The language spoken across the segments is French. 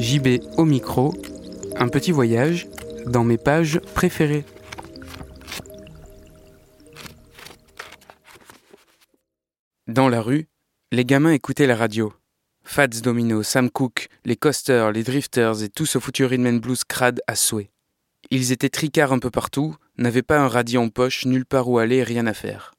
JB au micro, un petit voyage dans mes pages préférées. Dans la rue, les gamins écoutaient la radio. Fats Domino, Sam Cooke, les Coasters, les Drifters et tout ce foutu rhythm blues crade à souhait. Ils étaient tricards un peu partout, n'avaient pas un radio en poche, nulle part où aller, rien à faire.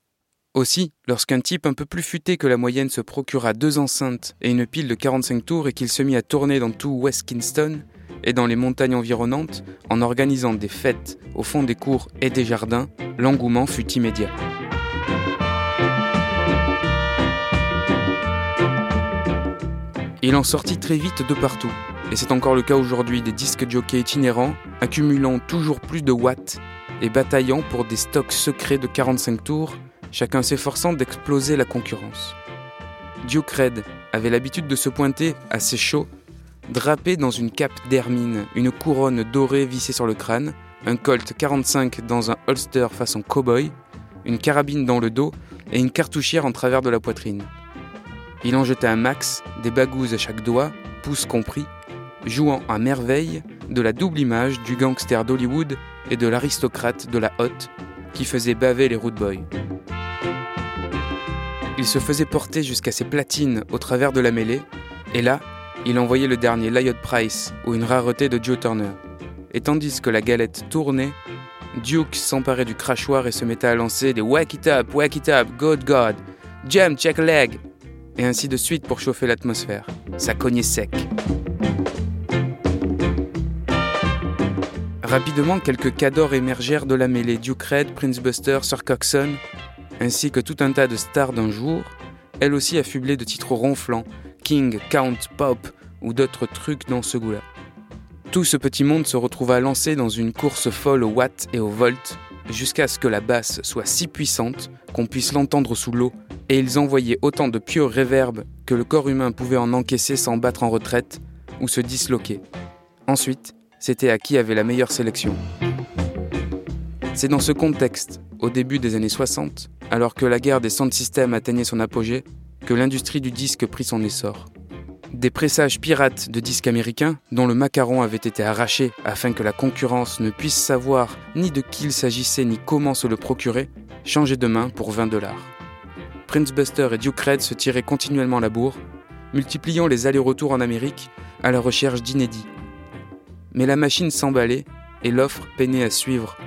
Aussi, lorsqu'un type un peu plus futé que la moyenne se procura deux enceintes et une pile de 45 tours et qu'il se mit à tourner dans tout West Kingston et dans les montagnes environnantes en organisant des fêtes au fond des cours et des jardins, l'engouement fut immédiat. Il en sortit très vite de partout, et c'est encore le cas aujourd'hui des disques jockeys itinérants, accumulant toujours plus de watts et bataillant pour des stocks secrets de 45 tours chacun s'efforçant d'exploser la concurrence. Duke avait l'habitude de se pointer assez chaud, drapé dans une cape d'hermine, une couronne dorée vissée sur le crâne, un Colt 45 dans un holster façon cow-boy, une carabine dans le dos et une cartouchière en travers de la poitrine. Il en jetait un max, des bagouses à chaque doigt, pouce compris, jouant à merveille de la double image du gangster d'Hollywood et de l'aristocrate de la hotte qui faisait baver les root boys. Il se faisait porter jusqu'à ses platines au travers de la mêlée, et là, il envoyait le dernier Lyot Price ou une rareté de Joe Turner. Et tandis que la galette tournait, Duke s'emparait du crachoir et se mettait à lancer des Whack it up, whack it up, good God, jump, check leg, et ainsi de suite pour chauffer l'atmosphère. Ça cognait sec. Rapidement, quelques cadors émergèrent de la mêlée Duke Red, Prince Buster, Sir Coxon, ainsi que tout un tas de stars d'un jour, elles aussi affublées de titres ronflants, King, Count, Pop ou d'autres trucs dans ce goût-là. Tout ce petit monde se retrouva lancé dans une course folle au watt et au volt, jusqu'à ce que la basse soit si puissante qu'on puisse l'entendre sous l'eau, et ils envoyaient autant de pure réverb que le corps humain pouvait en encaisser sans battre en retraite ou se disloquer. Ensuite, c'était à qui avait la meilleure sélection. C'est dans ce contexte, au début des années 60, alors que la guerre des sound systems atteignait son apogée, que l'industrie du disque prit son essor. Des pressages pirates de disques américains, dont le macaron avait été arraché afin que la concurrence ne puisse savoir ni de qui il s'agissait ni comment se le procurer, changeaient de main pour 20 dollars. Prince Buster et Duke Red se tiraient continuellement la bourre, multipliant les allers-retours en Amérique à la recherche d'inédits. Mais la machine s'emballait et l'offre peinait à suivre.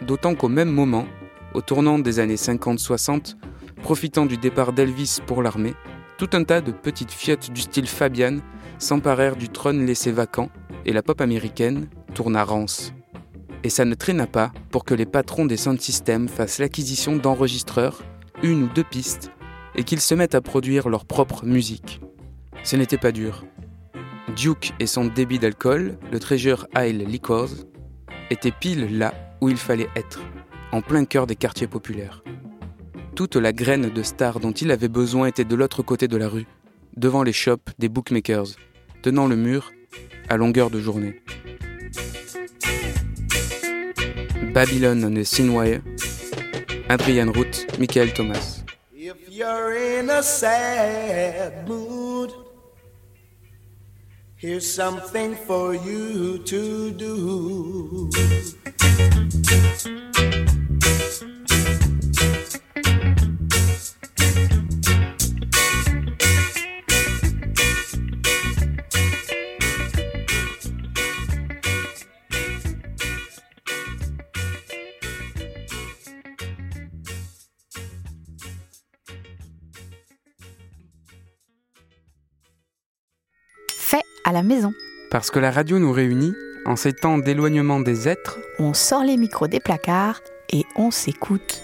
D'autant qu'au même moment, au tournant des années 50-60, profitant du départ d'Elvis pour l'armée, tout un tas de petites fiottes du style Fabian s'emparèrent du trône laissé vacant et la pop américaine tourna rance. Et ça ne traîna pas pour que les patrons des sound systems fassent l'acquisition d'enregistreurs, une ou deux pistes, et qu'ils se mettent à produire leur propre musique. Ce n'était pas dur. Duke et son débit d'alcool, le Treasure Isle Liquors, étaient pile là où il fallait être en plein cœur des quartiers populaires. Toute la graine de stars dont il avait besoin était de l'autre côté de la rue, devant les shops des bookmakers, tenant le mur à longueur de journée. Babylon on the Adrian Root, Michael Thomas. Here's something for you to do. À la maison. Parce que la radio nous réunit, en ces temps d'éloignement des êtres, On sort les micros des placards et on s'écoute.